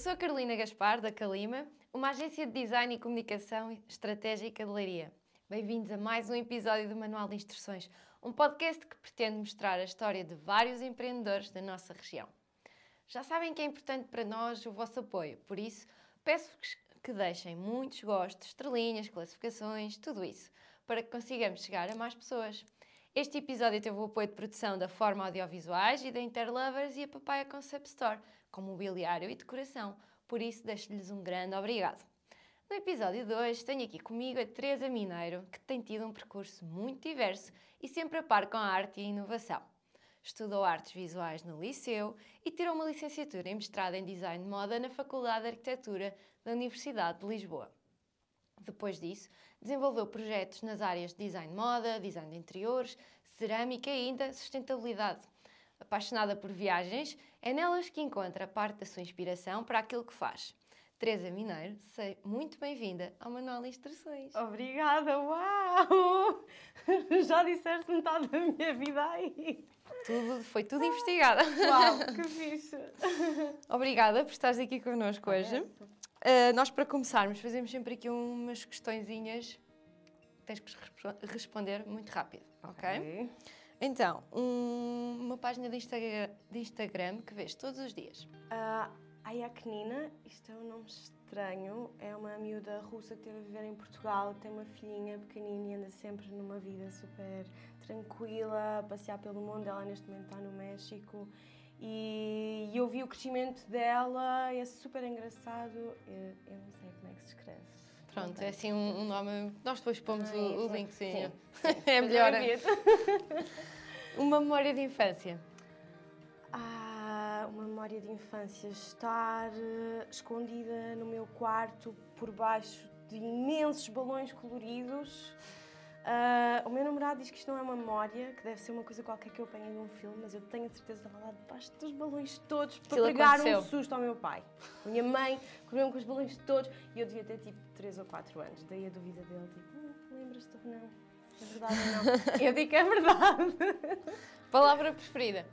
Sou a Carolina Gaspar, da Calima, uma agência de design e comunicação estratégica de Leiria. Bem-vindos a mais um episódio do Manual de Instruções, um podcast que pretende mostrar a história de vários empreendedores da nossa região. Já sabem que é importante para nós o vosso apoio, por isso peço-vos que deixem muitos gostos, estrelinhas, classificações, tudo isso, para que consigamos chegar a mais pessoas. Este episódio teve o apoio de produção da Forma Audiovisuais e da Interlovers e a Papaya Concept Store, com mobiliário e decoração. Por isso, deixo-lhes um grande obrigado. No episódio 2, tenho aqui comigo a Teresa Mineiro, que tem tido um percurso muito diverso e sempre a par com a arte e a inovação. Estudou artes visuais no Liceu e tirou uma licenciatura em mestrado em Design de Moda na Faculdade de Arquitetura da Universidade de Lisboa. Depois disso, desenvolveu projetos nas áreas de design de moda, design de interiores, cerâmica e ainda sustentabilidade. Apaixonada por viagens, é nelas que encontra parte da sua inspiração para aquilo que faz. Teresa Mineiro, sei muito bem-vinda ao Manual de Instruções. Obrigada, uau! Já disseste metade da minha vida aí. Tudo, foi tudo investigado. Uau, que fixe! Obrigada por estares aqui connosco hoje. Uh, nós, para começarmos, fazemos sempre aqui umas questõezinhas. Tens que responder muito rápido, ok? okay. Então, um, uma página de Instagram, de Instagram que vês todos os dias. Uh, a Yaknina, isto é um nome estranho, é uma miúda russa que esteve a viver em Portugal, tem uma filhinha pequenina e anda sempre numa vida super tranquila, a passear pelo mundo. Ela neste momento está no México e eu vi o crescimento dela, é super engraçado. Eu, eu não sei como é que se escreve. Pronto, é assim um, um nome. Nós depois pomos ah, o, o link, sim. sim, sim. é melhor. uma memória de infância. Ah, uma memória de infância. Estar uh, escondida no meu quarto por baixo de imensos balões coloridos Uh, o meu namorado diz que isto não é uma memória, que deve ser uma coisa qualquer que eu apanhei num filme, mas eu tenho a certeza que estava lá debaixo dos balões todos para Aquilo pegar aconteceu. um susto ao meu pai. A minha mãe correu com os balões todos e eu devia ter tipo 3 ou 4 anos. Daí a dúvida dele, tipo, hum, lembras-te ou não? É verdade ou não? eu digo que é verdade. Palavra preferida?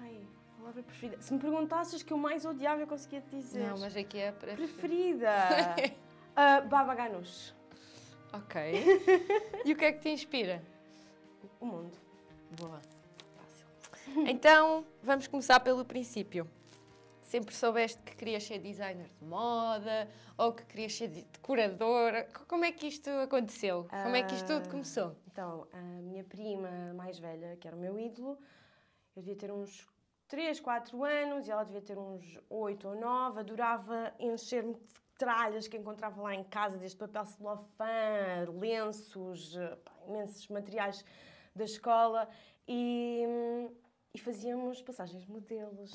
Ai, palavra preferida. Se me perguntasses que eu mais odiava, eu conseguia te dizer. Não, mas aqui é a preferida. preferida. uh, Baba Ganoush. Ok. e o que é que te inspira? O mundo. Boa. Fácil. Então, vamos começar pelo princípio. Sempre soubeste que querias ser designer de moda ou que querias ser decoradora? Como é que isto aconteceu? Como é que isto tudo começou? Então, a minha prima mais velha, que era o meu ídolo, eu devia ter uns 3, 4 anos e ela devia ter uns 8 ou 9, adorava encher-me de tralhas que encontrava lá em casa, desde papel celofã, lenços, pá, imensos materiais da escola e, e fazíamos passagens de modelos.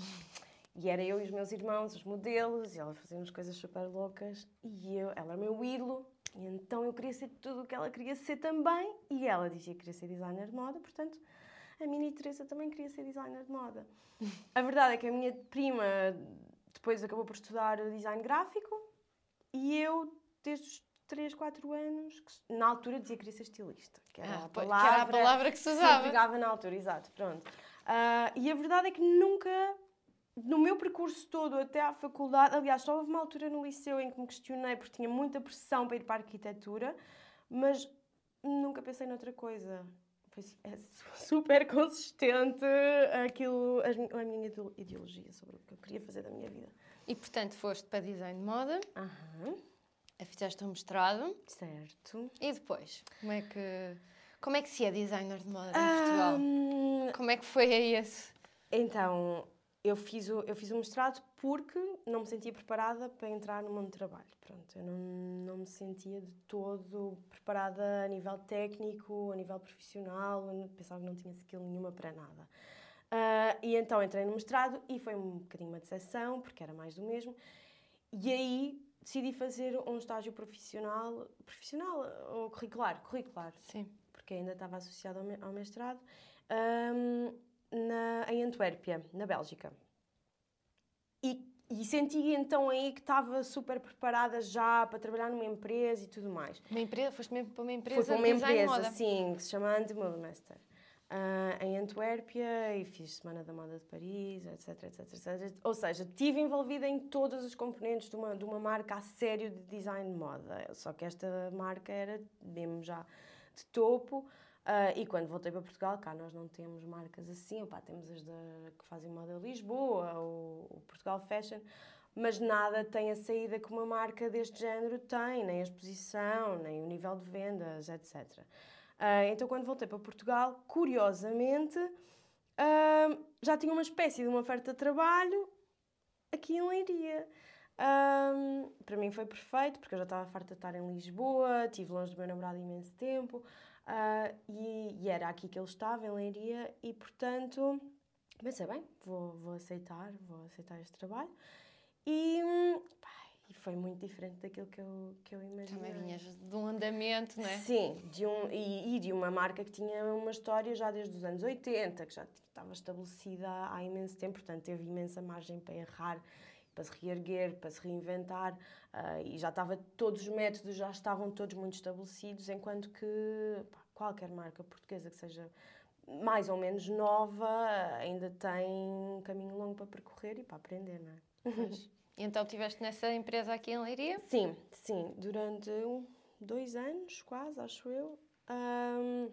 E era eu e os meus irmãos, os modelos, e ela fazia coisas super loucas. E eu, ela era meu ídolo, e então eu queria ser tudo o que ela queria ser também. E ela dizia que queria ser designer de moda, portanto, a mini Teresa também queria ser designer de moda. a verdade é que a minha prima depois acabou por estudar design gráfico e eu, desde os 3, 4 anos, que, na altura dizia que queria ser estilista, que era, ah, a, palavra, que era a palavra que se usava. pegava na altura, exato, pronto. Uh, e a verdade é que nunca, no meu percurso todo até à faculdade, aliás, só houve uma altura no liceu em que me questionei porque tinha muita pressão para ir para a arquitetura, mas nunca pensei noutra coisa. Foi é super consistente aquilo, a minha ideologia sobre o que eu queria fazer da minha vida. E portanto foste para design de moda. Aham. Fizeste um mestrado. Certo. E depois? Como é que, como é que se é designer de moda em Portugal? Um... Como é que foi aí esse? Então, eu fiz, o, eu fiz o mestrado porque não me sentia preparada para entrar no mundo do trabalho. Pronto, eu não, não me sentia de todo preparada a nível técnico, a nível profissional, pensava que não tinha skill nenhuma para nada. Uh, e então entrei no mestrado e foi um bocadinho uma decepção, porque era mais do mesmo. E aí decidi fazer um estágio profissional, profissional ou curricular, curricular. Sim. Porque ainda estava associado ao mestrado, um, na, em Antuérpia, na Bélgica. E, e senti então aí que estava super preparada já para trabalhar numa empresa e tudo mais. Uma empresa? Foste mesmo para uma empresa? Foi para uma empresa, sim, que se chama Andy Master. uh, em Antuérpia e fiz Semana da Moda de Paris, etc, etc, etc. Ou seja, estive envolvida em todos os componentes de uma, de uma marca a sério de design de moda. Só que esta marca era mesmo já de topo. Uh, e quando voltei para Portugal, cá nós não temos marcas assim, temos as que fazem moda Lisboa, o, o Portugal Fashion, mas nada tem a saída que uma marca deste género tem, nem a exposição, nem o nível de vendas, etc. Uh, então, quando voltei para Portugal, curiosamente, uh, já tinha uma espécie de uma oferta de trabalho aqui em Leiria. Um, para mim foi perfeito, porque eu já estava farta de estar em Lisboa, estive longe do meu namorado imenso tempo, uh, e, e, era aqui que ele estava, em Leiria, e portanto pensei, bem, vou, vou aceitar, vou aceitar este trabalho. E, pá, e foi muito diferente daquilo que eu, que eu imaginei. Também vinhas de um andamento, não é? Sim, de um, e, e, de uma marca que tinha uma história já desde os anos 80, que já estava estabelecida há imenso tempo, portanto teve imensa margem para errar, para se reerguer, para se reinventar, uh, e já estava, todos os métodos já estavam todos muito estabelecidos, enquanto que pá, qualquer marca portuguesa que seja mais ou menos nova ainda tem um caminho longo para percorrer e para aprender, não é? Pois. Então estiveste nessa empresa aqui em Leiria? Sim, sim, durante um, dois anos, quase, acho eu. Um,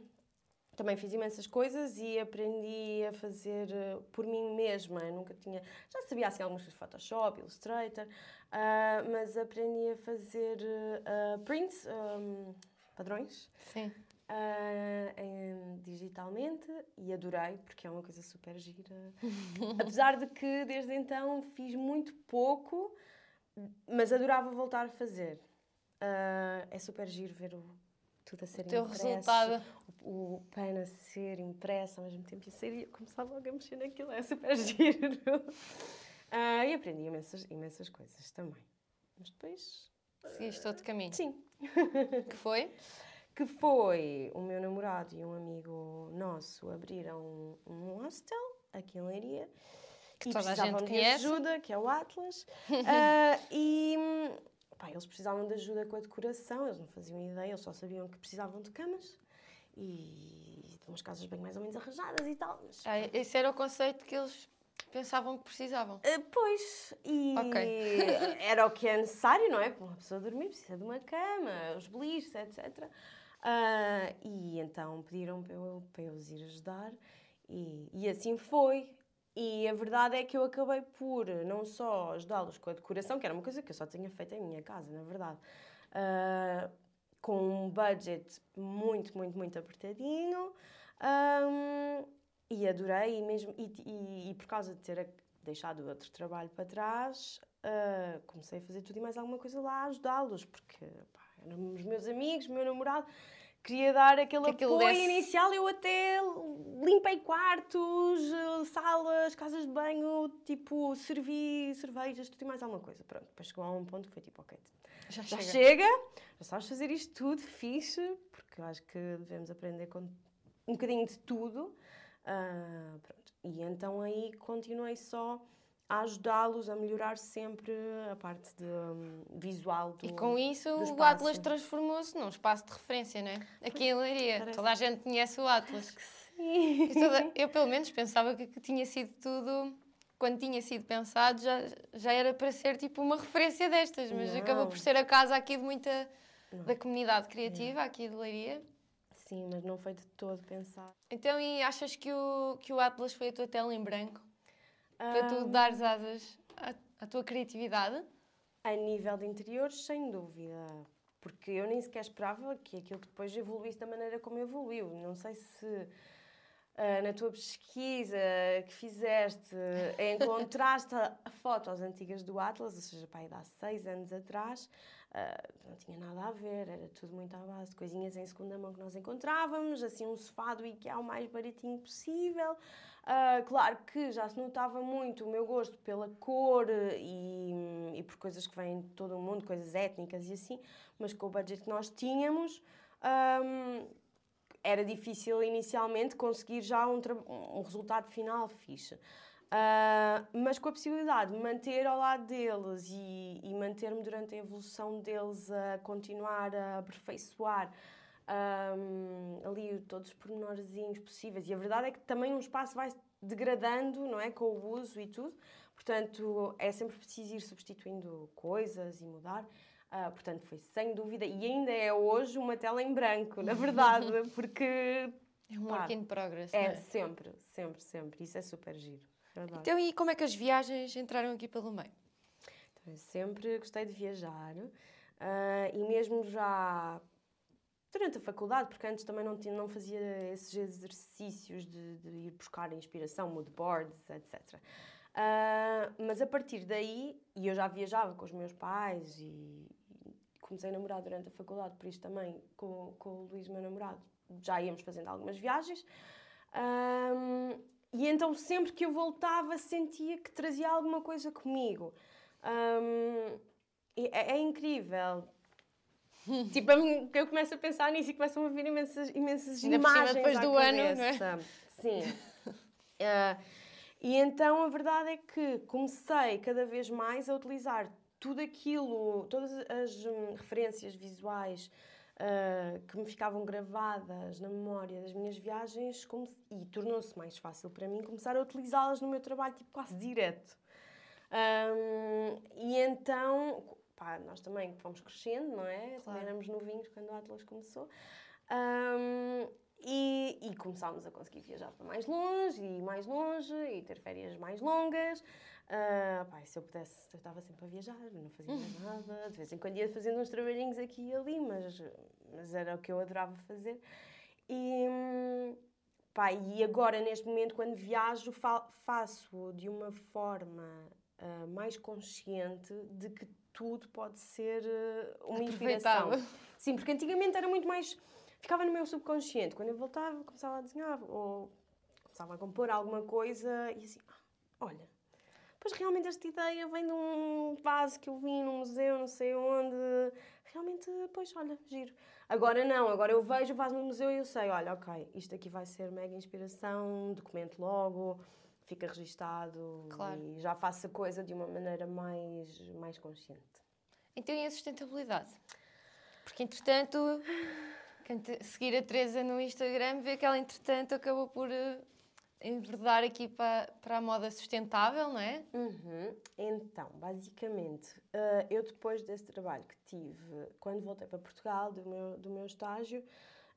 também fiz imensas coisas e aprendi a fazer uh, por mim mesma. Eu nunca tinha. Já sabia assim algumas coisas de Photoshop, Illustrator, uh, mas aprendi a fazer uh, prints, um, padrões. Sim uh, em, digitalmente e adorei, porque é uma coisa super gira. Apesar de que desde então fiz muito pouco, mas adorava voltar a fazer. É super giro ver o, tudo a ser o teu impresso, resultado. O, o pano a ser impresso ao mesmo tempo e sair, começava logo a mexer naquilo, é super giro. Uh, e aprendi imensas, imensas coisas também. Mas depois. Seguiste outro caminho? Sim. que foi? que foi o meu namorado e um amigo nosso abriram um hostel aqui em Leiria que e toda a gente de ajuda, que é o Atlas, uh, e eles precisavam de ajuda com a decoração, eles não faziam ideia, eles só sabiam que precisavam de camas e de umas casas bem mais ou menos arranjadas e tal. Mas, ah, esse era o conceito que eles pensavam que precisavam. Uh, pois, e okay. era o que é necessário, não é? Para uma pessoa dormir precisa de uma cama, os beliches, etc. Uh, e então pediram para eu, para eu os ir ajudar e, e assim foi. E a verdade é que eu acabei por não só ajudá-los com a decoração, que era uma coisa que eu só tinha feito em minha casa, na verdade, uh, com um budget muito, muito, muito apertadinho. Um, e adorei, e, mesmo, e, e, e, por causa de ter deixado outro trabalho para trás, uh, comecei a fazer tudo e mais alguma coisa lá, ajudá-los, porque pá, eram os meus amigos, meu namorado, queria dar aquele que apoio inicial. Eu até limpei quartos, salas, casas de banho, tipo, servi cervejas, tudo e mais alguma coisa. Pronto, depois chegou a um ponto que foi tipo, ok, já, já chega. chega. já sabes fazer isto tudo, fixe, porque eu acho que devemos aprender com um bocadinho de tudo. Uh, pronto. E então aí continuei só a ajudá-los a melhorar sempre a parte de, um, visual do E com isso o Atlas transformou-se num espaço de referência, não é? Aqui em Leiria. Parece... Toda a gente conhece o Atlas. sim. Toda... Eu pelo menos pensava que, que, tinha sido tudo... Quando tinha sido pensado já, já era para ser tipo uma referência destas, mas não. acabou por ser a casa aqui de muita... Não. da comunidade criativa aqui de Leiria. Sim, mas não foi de todo pensado. Então, e achas que o, que o Atlas foi a tua tela em branco? Para tu dares asas à, à tua criatividade? A nível de interiores, sem dúvida. Porque eu nem sequer esperava que aquilo que depois evoluísse da maneira como evoluiu. Não sei se uh, na tua pesquisa que fizeste encontraste fotos antigas do Atlas, ou seja, pai, há seis anos atrás, uh, não tinha nada a ver, era tudo muito à base de coisinhas em segunda mão que nós encontrávamos, assim um sofá do IKEA o mais baratinho possível. Uh, claro que já se notava muito o meu gosto pela cor e, e por coisas que vêm de todo o mundo, coisas étnicas e assim, mas com o budget que nós tínhamos, um, era difícil inicialmente conseguir já um, um resultado final fixe. Uh, mas com a possibilidade de manter ao lado deles e, e manter-me durante a evolução deles a continuar a aperfeiçoar um, ali todos os pormenorzinhos possíveis. E a verdade é que também um espaço vai degradando, não é? Com o uso e tudo. Portanto, é sempre preciso ir substituindo coisas e mudar. Uh, portanto, foi sem dúvida, e ainda é hoje uma tela em branco, na verdade, porque. É um work in progress. É, é, sempre, sempre, sempre. Isso é super giro. Verdade. Então, e como é que as viagens entraram aqui pelo meio? Então, eu sempre gostei de viajar uh, e mesmo já durante a faculdade, porque antes também não, tinha, não fazia esses exercícios de, de ir buscar inspiração, mood boards, etc. Uh, ah, mas a partir daí, e eu já viajava com os meus pais e, e comecei a namorar durante a faculdade, por isso também com, com o Luís, meu namorado, já íamos fazendo algumas viagens. Um, e então sempre que eu voltava sentia que trazia alguma coisa comigo. Um, é, é, incrível. tipo, eu começo a pensar nisso e começam a vir imensas, imensas Ainda imagens depois do cabeça. ano, não é? Sim. uh, e então a verdade é que comecei cada vez mais a utilizar tudo aquilo, todas as hum, referências visuais uh, que me ficavam gravadas na memória das minhas viagens e tornou-se mais fácil para mim começar a utilizá-las no meu trabalho tipo quase direto. Um, e então, pá, nós também fomos crescendo, não é? Claro. Também éramos novinhos quando o Atlas começou. Um, e, e, começámos a conseguir viajar para mais longe e mais longe e ter férias mais longas. Uh, pá, se eu pudesse, eu estava sempre a viajar, não fazia mais nada. De vez em quando ia fazendo uns trabalhinhos aqui e ali, mas, mas era o que eu adorava fazer. E, pá, e agora, neste momento, quando viajo, fa faço de uma forma uh, mais consciente de que tudo pode ser uh, uma inspiração. Sim, porque antigamente era muito mais. ficava no meu subconsciente. Quando eu voltava, começava a desenhar ou começava a compor alguma coisa e assim, ah, olha, pois realmente esta ideia vem de um vaso que eu vi num museu, não sei onde. Realmente, pois, olha, giro. Agora não, agora eu vejo o vaso no museu e eu sei, olha, ok, isto aqui vai ser mega inspiração, documento logo fica registado claro. e já faço a coisa de uma maneira mais, mais consciente. Então e a sustentabilidade? Porque entretanto, seguir a Teresa no Instagram vê que ela entretanto acabou por uh, enverdar aqui para, para a moda sustentável, não é? Uhum. Então, basicamente, uh, eu depois desse trabalho que tive, quando voltei para Portugal, do meu, do meu estágio,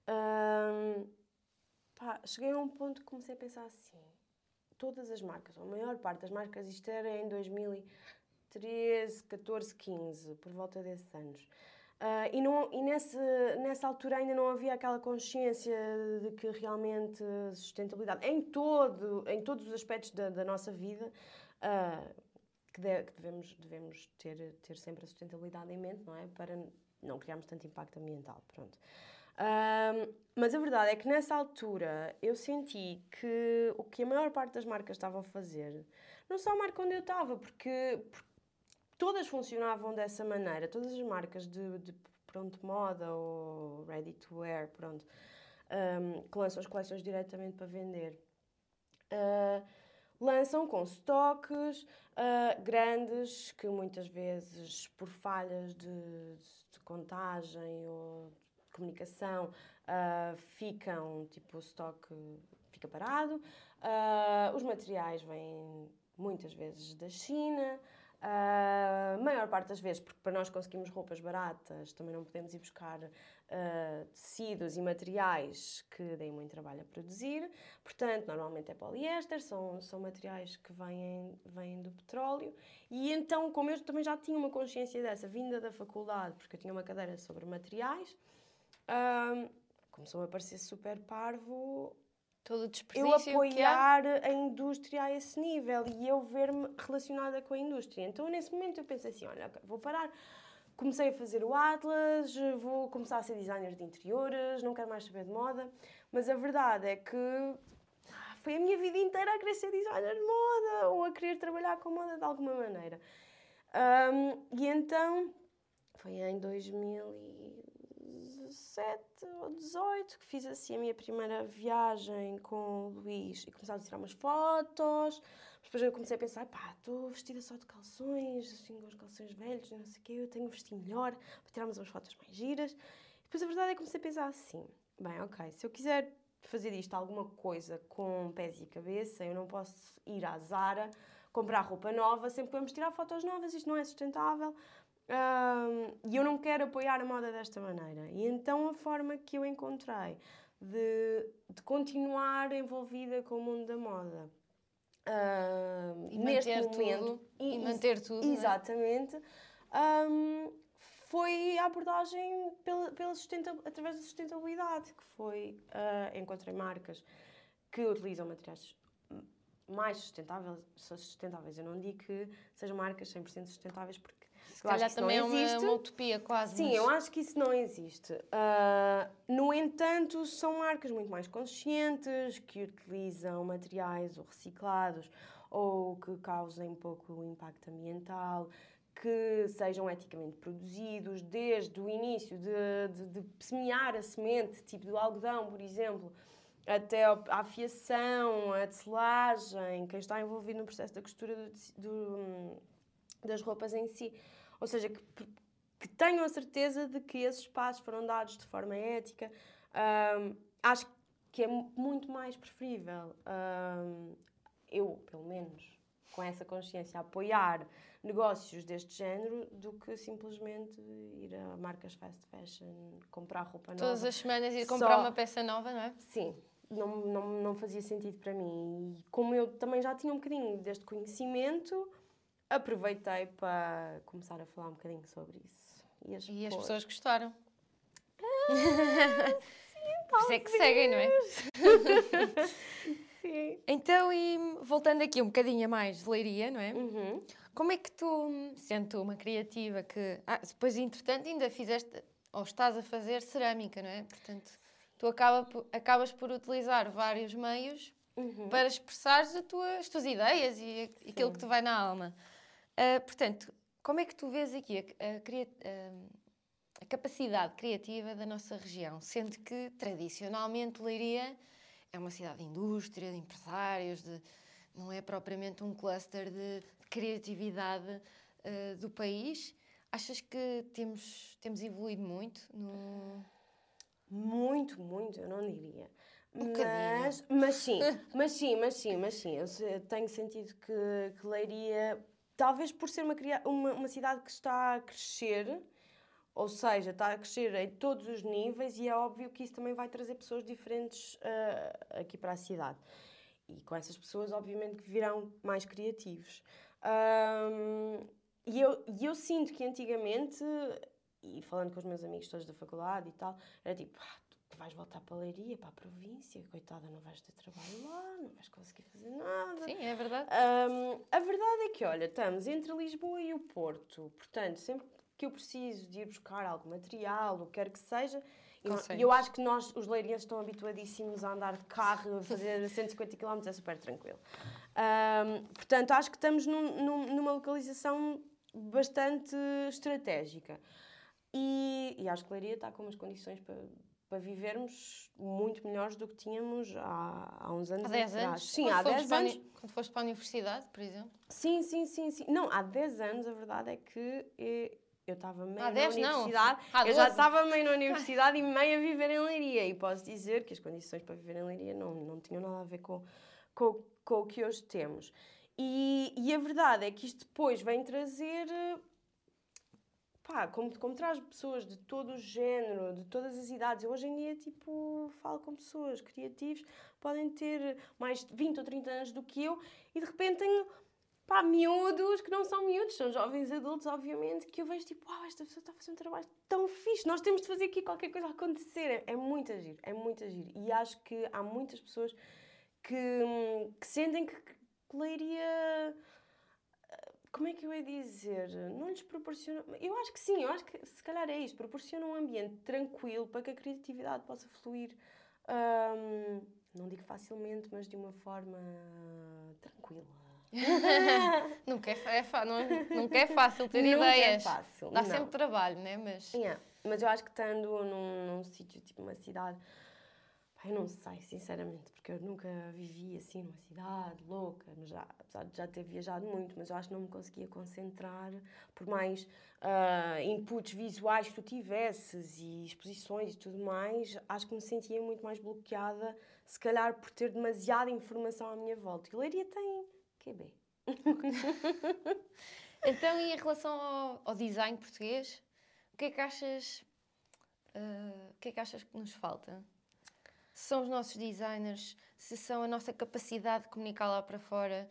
uh, pá, cheguei a um ponto que comecei a pensar assim, todas as marcas, ou a maior parte das marcas, isto era em 2013, 14, 15, por volta desses anos. Uh, e não, e nesse, nessa altura ainda não havia aquela consciência de que realmente sustentabilidade, em, todo, em todos os aspectos da, da nossa vida, uh, que, de, que, devemos, devemos ter, ter sempre a sustentabilidade em mente, não é? Para não criarmos tanto impacto ambiental. Pronto. Um, mas a verdade é que nessa altura eu senti que o que a maior parte das marcas estavam a fazer, não só a marca onde eu estava, porque, porque todas funcionavam dessa maneira, todas as marcas de, de pronto moda ou ready to wear, pronto, um, que lançam as coleções diretamente para vender. Uh, lançam com estoques uh, grandes que muitas vezes por falhas de, de contagem ou comunicação uh, ficam, tipo, o estoque fica parado. Uh, os materiais vêm muitas vezes da China. A uh, maior parte das vezes, porque para nós conseguimos roupas baratas, também não podemos ir buscar uh, tecidos e materiais que deem muito trabalho a produzir. Portanto, normalmente é poliéster, são, são materiais que vêm, vêm do petróleo. E então, como eu também já tinha uma consciência dessa vinda da faculdade, porque eu tinha uma cadeira sobre materiais, um, começou a parecer super parvo Todo eu apoiar a indústria a esse nível e eu ver-me relacionada com a indústria. Então, nesse momento, eu pensei assim: olha, vou parar. Comecei a fazer o Atlas, vou começar a ser designer de interiores, não quero mais saber de moda. Mas a verdade é que foi a minha vida inteira a querer ser designer de moda ou a querer trabalhar com moda de alguma maneira. Um, e então, foi em 2000 17 ou 18 que fiz assim a minha primeira viagem com o Luís e começámos a tirar umas fotos. Depois eu comecei a pensar, pá, estou vestida só de calções, assim, com os calções velhos, não sei o quê, eu tenho que vestir melhor para tirarmos umas fotos mais giras. Depois a verdade é que comecei a pensar assim: bem, ok, se eu quiser fazer disto alguma coisa com pés e cabeça, eu não posso ir à Zara comprar roupa nova, sempre podemos tirar fotos novas, isto não é sustentável. E eu não quero apoiar a moda desta maneira. E então a forma que eu encontrei de, de continuar envolvida com o mundo da moda uh, e neste momento tudo, e, e, manter tudo é? exatamente um, foi a abordagem pela, pela através da sustentabilidade que foi uh, encontrei marcas que utilizam materiais mais sustentáveis, sustentáveis. Eu não digo que sejam marcas 100% sustentáveis, porque se calhar também é uma, uma, utopia quase. Sim, mas... eu acho que isso não existe. Uh, no entanto, são marcas muito mais conscientes, que utilizam materiais ou reciclados ou que causem pouco impacto ambiental, que sejam eticamente produzidos, desde o início de, de, de semear a semente, tipo do algodão, por exemplo, até a afiação, a tecelagem, quem está envolvido no processo da costura do, do, das roupas em si. Ou seja, que, que tenham a certeza de que esses passos foram dados de forma ética. Um, acho que é muito mais preferível um, eu, pelo menos, com essa consciência, apoiar negócios deste género do que simplesmente ir a marcas fast fashion, comprar roupa nova. Todas as semanas ir comprar Só... uma peça nova, não é? Sim, não, não, não fazia sentido para mim. E como eu também já tinha um bocadinho deste conhecimento, aproveitei para começar a falar um bocadinho sobre isso. E as, e as pessoas gostaram. Ah, sim, Por isso é que seguem, não é? sim. Então, e voltando aqui um bocadinho a mais de leiria, não é? Uhum. Como é que tu, sendo uma criativa que. Ah, depois, entretanto, ainda fizeste, ou estás a fazer cerâmica, não é? Portanto, tu acaba, acabas por utilizar vários meios uhum. para expressar as tuas, as tuas ideias e aquilo que te vai na alma. Uh, portanto, como é que tu vês aqui a, a, a, capacidade criativa da nossa região, sendo que tradicionalmente Leiria é uma cidade de indústria, de empresários, de, não é propriamente um cluster de, de criatividade uh, do país. Achas que temos, temos evoluído muito no... Muito, muito, eu não diria. Um mas, mas sim, mas sim, mas sim, mas sim. Eu tenho sentido que, que Leiria talvez por ser uma, uma, uma cidade que está a crescer, ou seja, está a crescer em todos os níveis e é óbvio que isso também vai trazer pessoas diferentes uh, aqui para a cidade. E com essas pessoas, obviamente, que virão mais criativos. Um, e, eu, e eu sinto que antigamente, e falando com os meus amigos todos da faculdade e tal, era tipo, ah, vais voltar para a Leiria, para a província, coitada, não vais ter trabalho lá, não vais conseguir fazer nada. Sim, é verdade. Um, a verdade é que, olha, estamos entre Lisboa e o Porto, portanto, sempre que eu preciso de ir buscar algum material, o que quer que seja, e eu acho que nós, os leirienses, estão habituadíssimos a andar de carro, a fazer 150 km, é super tranquilo. Um, portanto, acho que estamos num, num, numa localização bastante estratégica. E, e acho que Leiria está com umas condições para para vivermos muito melhores do que tínhamos há, há uns anos há 10 atrás. Anos? Sim, quando há 10 anos. Quando foste para a universidade, por exemplo? Sim, sim, sim, sim. Não, há 10 anos a verdade é que eu estava meio há na universidade. Não. Eu já estava meio na universidade e meio a viver em Leiria. E posso dizer que as condições para viver em Leiria não, não tinham nada a ver com, com, com o que hoje temos. E, e a verdade é que isto depois vem trazer pá, como, como traz pessoas de todo o género, de todas as idades. Eu hoje em dia, tipo, falo com pessoas criativos, podem ter mais de 20 ou 30 anos do que eu e de repente tenho, pá, miúdos que não são miúdos, são jovens adultos, obviamente, que eu vejo tipo, uau, esta pessoa está a fazer um trabalho tão fixe, nós temos de fazer aqui qualquer coisa acontecer. É, é muito agir, é muito agir. E acho que há muitas pessoas que, que sentem que, que leiria como é que eu ia dizer? Não lhes proporciona. Eu acho que sim, eu acho que se calhar é isto. Proporciona um ambiente tranquilo para que a criatividade possa fluir. Um, não digo facilmente, mas de uma forma tranquila. nunca, é, é, não, nunca é fácil ter nunca é ideias. É fácil. Dá não. sempre trabalho, né? Mas... Yeah. Mas eu acho que estando num, num sítio, tipo uma cidade Eu não sei, sinceramente, porque eu nunca vivi assim numa cidade louca, mas já, apesar de já ter viajado muito, mas eu acho que não me conseguia concentrar, por mais uh, inputs visuais que tu tivesses e exposições e tudo mais, acho que me sentia muito mais bloqueada, se calhar por ter demasiada informação à minha volta. E Leiria tem QB. então, e em relação ao, ao, design português, o que é que achas, uh, o que é que achas que nos falta? Se são os nossos designers, se são a nossa capacidade de comunicar lá para fora,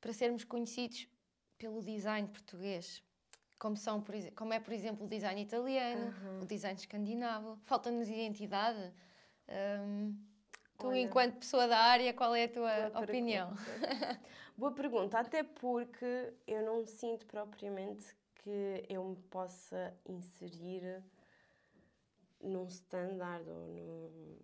para sermos conhecidos pelo design português. Como, são, por, como é, por exemplo, o design italiano, uhum. o design escandinavo. Falta-nos identidade. Um, tu, Olha, enquanto pessoa da área, qual é a tua opinião? Pergunta. boa pergunta, até porque eu não sinto propriamente que eu me possa inserir num standard ou num,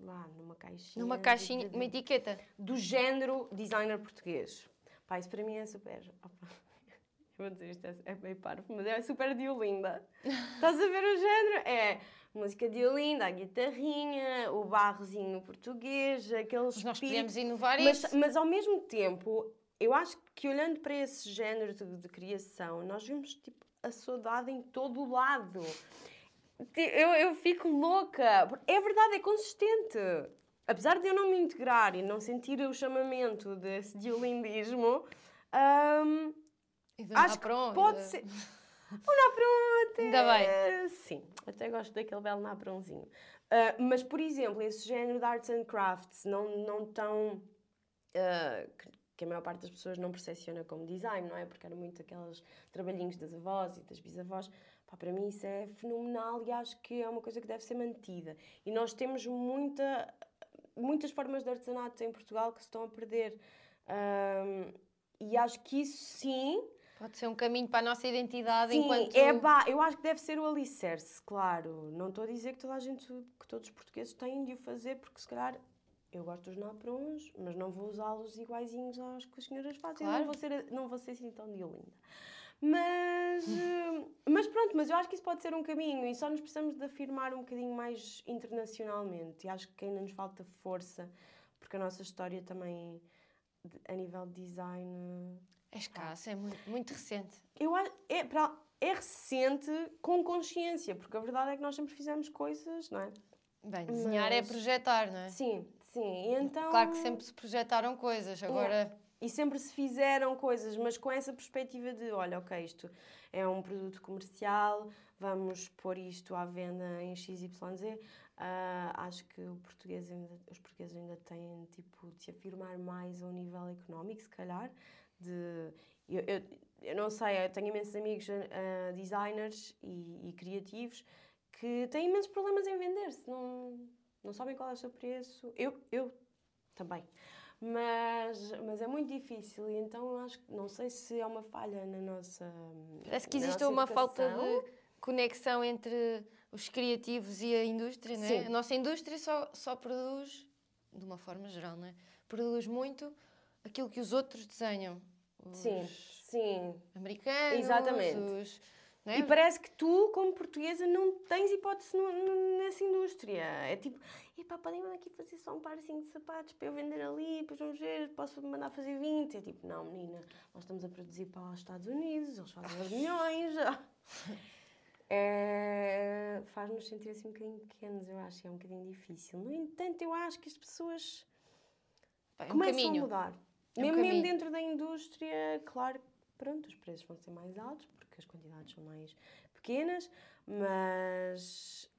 lá numa caixinha. Numa caixinha, de, de, uma etiqueta. Do género designer português. Pá, isso para mim é super. Opa, eu vou dizer isto, é, é meio parvo, mas é super Diolinda. Estás a ver o género? É música de Olinda, a guitarrinha, o barrozinho português, aqueles. Mas nós podemos inovar mas, isso. Mas ao mesmo tempo, eu acho que olhando para esse género de, de criação, nós vemos tipo a saudade em todo o lado. Eu, eu fico louca. É verdade, é consistente. Apesar de eu não me integrar e não sentir o chamamento desse diolindismo, um, acho que pode ser. O Napron até... Ainda bem. Sim, até gosto daquele belo Napronzinho. Uh, mas, por exemplo, esse género de arts and crafts não, não tão... Uh, que a maior parte das pessoas não percepciona como design, não é? Porque eram muito aqueles trabalhinhos das avós e das bisavós. Pá, para mim isso é fenomenal e acho que é uma coisa que deve ser mantida. E nós temos muita, muitas formas de artesanato em Portugal que se estão a perder. Um, e acho que isso sim. Pode ser um caminho para a nossa identidade sim, enquanto. É bah, eu acho que deve ser o alicerce, claro. Não estou a dizer que toda a gente, que todos os portugueses têm de o fazer, porque se calhar eu gosto dos naprons, mas não vou usá-los iguaizinhos aos que as senhoras fazem. Claro. Não, vou ser, não vou ser assim tão linda. Mas, eh, mas pronto, mas eu acho que isso pode ser um caminho e só nos precisamos de afirmar um bocadinho mais internacionalmente. E acho que ainda nos falta força, porque a nossa história também, a nível de design. É escassa, é muito, muito recente. Eu acho, é, para, é recente com consciência, porque a verdade é que nós sempre fizemos coisas, não é? Bem, desenhar é mas... é projetar, não é? Sim, sim. Então... Claro que sempre se projetaram coisas, agora. E sempre se fizeram coisas, mas com essa perspectiva de: olha, ok, isto é um produto comercial, vamos pôr isto à venda em XYZ. Uh, acho que português ainda, os portugueses ainda têm tipo, de se afirmar mais ao nível económico, se calhar. De, eu, eu, eu não sei, eu tenho imensos amigos uh, designers e, e, criativos que têm imensos problemas em vender-se, não, não sabem qual é o seu preço. Eu, eu também mas, mas é muito difícil e então acho que não sei se é uma falha na nossa Parece que existe uma educação. falta de conexão entre os criativos e a indústria, não é? A nossa indústria só, só produz, de uma forma geral, não é? Produz muito aquilo que os outros desenham. Os sim, sim. Americanos, Exatamente. os é? E parece que tu, como portuguesa, não tens hipótese no, no, nessa indústria. É tipo, epá, podem mandar aqui fazer só um par assim, de sapatos para eu vender ali, depois vamos ver, posso mandar fazer 20. É tipo, não, menina, nós estamos a produzir para os Estados Unidos, eles fazem os milhões. é, Faz-nos sentir assim um bocadinho pequenos, eu acho, é um bocadinho difícil. No entanto, eu acho que as pessoas é um começam caminho. a mudar. É um mesmo, mesmo dentro da indústria, claro, pronto, os preços vão ser mais altos, as quantidades são mais pequenas, mas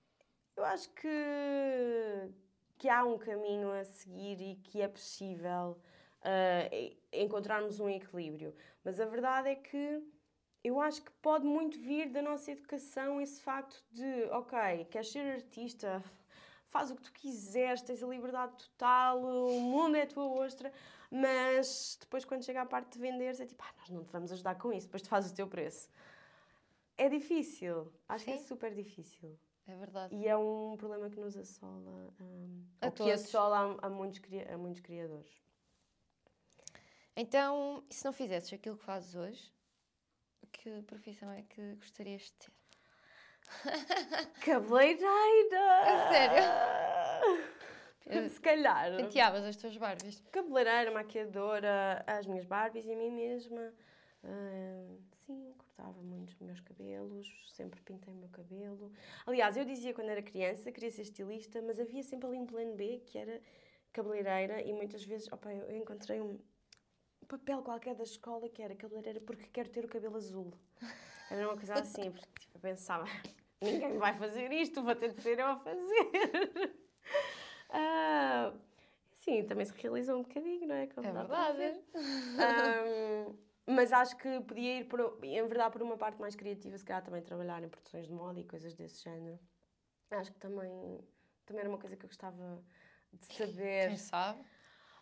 eu acho que, que há um caminho a seguir e que é possível uh, encontrarmos um equilíbrio. Mas a verdade é que eu acho que pode muito vir da nossa educação esse facto de, ok, queres ser artista, faz o que tu quiseres, tens a liberdade total, o mundo é a tua ostra, mas depois quando chega a parte de vender, é tipo, ah, nós não te vamos ajudar com isso, depois tu fazes o teu preço. É difícil. Acho Sim. que é super difícil. É verdade. E é um problema que nos assola. Um, a que assola a, a, muitos, a muitos criadores. Então, e se não fizesses aquilo que fazes hoje, que profissão é que gostarias de ter? Cabeleireira! É sério? Se calhar. Penteavas as tuas Barbies? Cabeleireira, maquiadora, as minhas Barbies e a mim mesma. Ah, sim, cortava muito os meus cabelos, sempre pintei o meu cabelo. Aliás, eu dizia quando era criança, queria ser estilista, mas havia sempre ali um plano B, que era cabeleireira, e muitas vezes, opa, eu encontrei um papel qualquer da escola que era cabeleireira porque quero ter o cabelo azul. Era uma coisa assim, porque tipo, eu pensava, ninguém vai fazer isto, vou ter de ser eu a fazer. Ah, sim, também se realizou um bocadinho, não é? Como É verdade. ver. Ahm, mas acho que podia ir, por, em verdade, por uma parte mais criativa, se calhar também trabalhar em produções de moda e coisas desse género. Acho que também, também era uma coisa que eu gostava de saber. Quem sabe?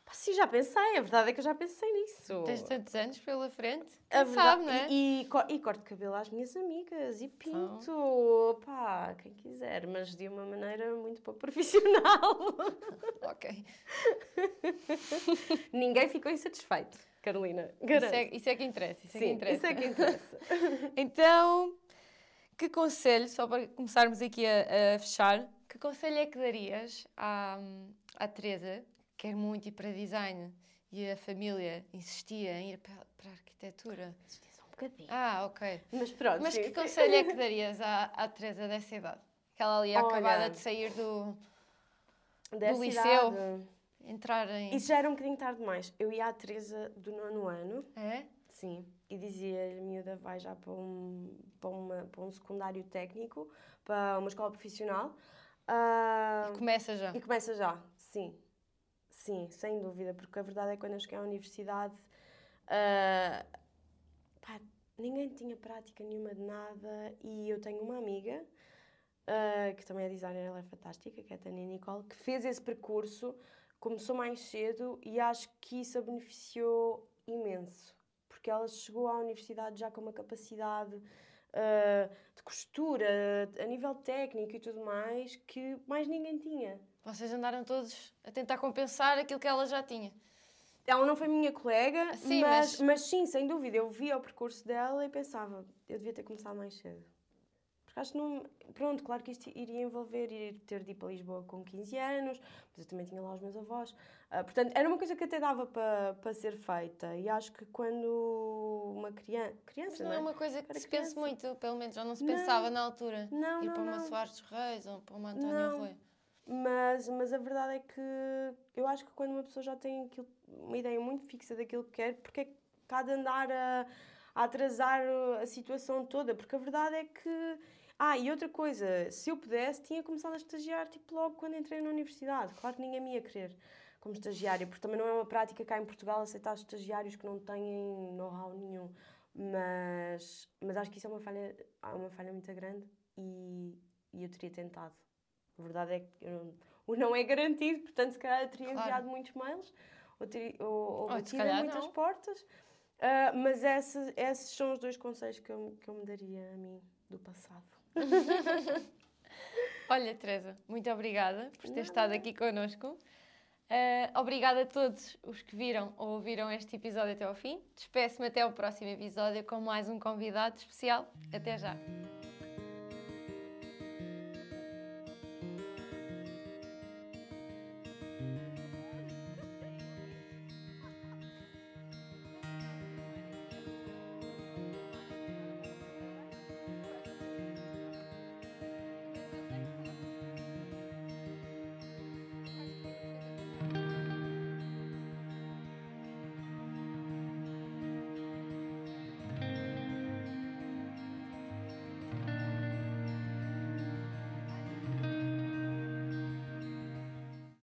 Pá, sim, já pensei, a verdade é que eu já pensei nisso. Tens tantos anos pela frente. A verdade- sabe, não é? E, e, e corto cabelo às minhas amigas e pinto, pá, quem quiser, mas de uma maneira muito pouco profissional. Ok. Ninguém ficou insatisfeito, Carolina, Isso é, isso é que interessa. Isso é que Sim, interessa. isso é que interessa. Então, que conselho, só para começarmos aqui a, a fechar, que conselho é que darias à, à Teresa, quer muito ir para design e a família insistia em ir para, para a arquitetura? Só um bocadinho. Ah, ok. Mas pronto, Mas sim, que sim. conselho é que darias à, à Teresa dessa idade? Que ela ali Olha. acabada de sair do. Dessa liceu? idade, entrar em. Isso já era um bocadinho tarde demais. Eu ia à Teresa do nono ano, É? sim, e dizia-lhe, miúda, vai já para um, para, uma, para um secundário técnico, para uma escola profissional. Ah, E começa já. E começa já, sim. Sim, sem dúvida, porque a verdade é que quando eu cheguei à universidade, ah, pá, ninguém tinha prática nenhuma de nada e eu tenho uma amiga, ah, que também é designer, ela é fantástica, que é a Tânia Nicole, que fez esse percurso, começou mais cedo e acho que isso a beneficiou imenso, porque ela chegou à universidade já com uma capacidade de costura, a nível técnico e tudo mais, que mais ninguém tinha. Vocês andaram todos a tentar compensar aquilo que ela já tinha. Ela não foi minha colega, Sim, mas, mas- mas... sim, sem dúvida, eu via o percurso dela e pensava, eu devia ter começado mais cedo. Acho que não. Pronto, claro que isto iria envolver ir ter de ir para Lisboa com 15 anos, mas eu também tinha lá os meus avós. Ah, portanto, era uma coisa que até dava para para ser feita. E acho que quando uma criança. Mas Criança, não não é é? uma coisa que se pense criança. muito, pelo menos já não se Não. pensava na altura. Não, ir não, para uma não. Soares dos Reis ou para uma António Não. Rui. Mas, mas a verdade é que eu acho que quando uma pessoa já tem aquilo- uma ideia muito fixa daquilo que quer, porque é que está de andar a, a atrasar a situação toda? Porque a verdade é que. Ah, e outra coisa, se eu pudesse, tinha começado a estagiar tipo logo quando entrei na universidade. Claro que ninguém me ia querer como estagiária, porque também não é uma prática cá em Portugal aceitar estagiários que não têm know-how nenhum. Mas, mas acho que isso é uma falha, é uma falha muito grande e, e eu teria tentado. A verdade é que não- o não é garantido, portanto, se calhar eu teria Claro. enviado muitos mails ou, teria, ou, ou batido muitas não. portas. Ah, mas esses, esses são os dois conselhos que eu, que eu me daria a mim do passado. Olha, Teresa, muito obrigada por ter Nada. estado aqui connosco. Eh, obrigada a todos os que viram ou ouviram este episódio até ao fim. Despeço-me até ao próximo episódio com mais um convidado especial. Até já!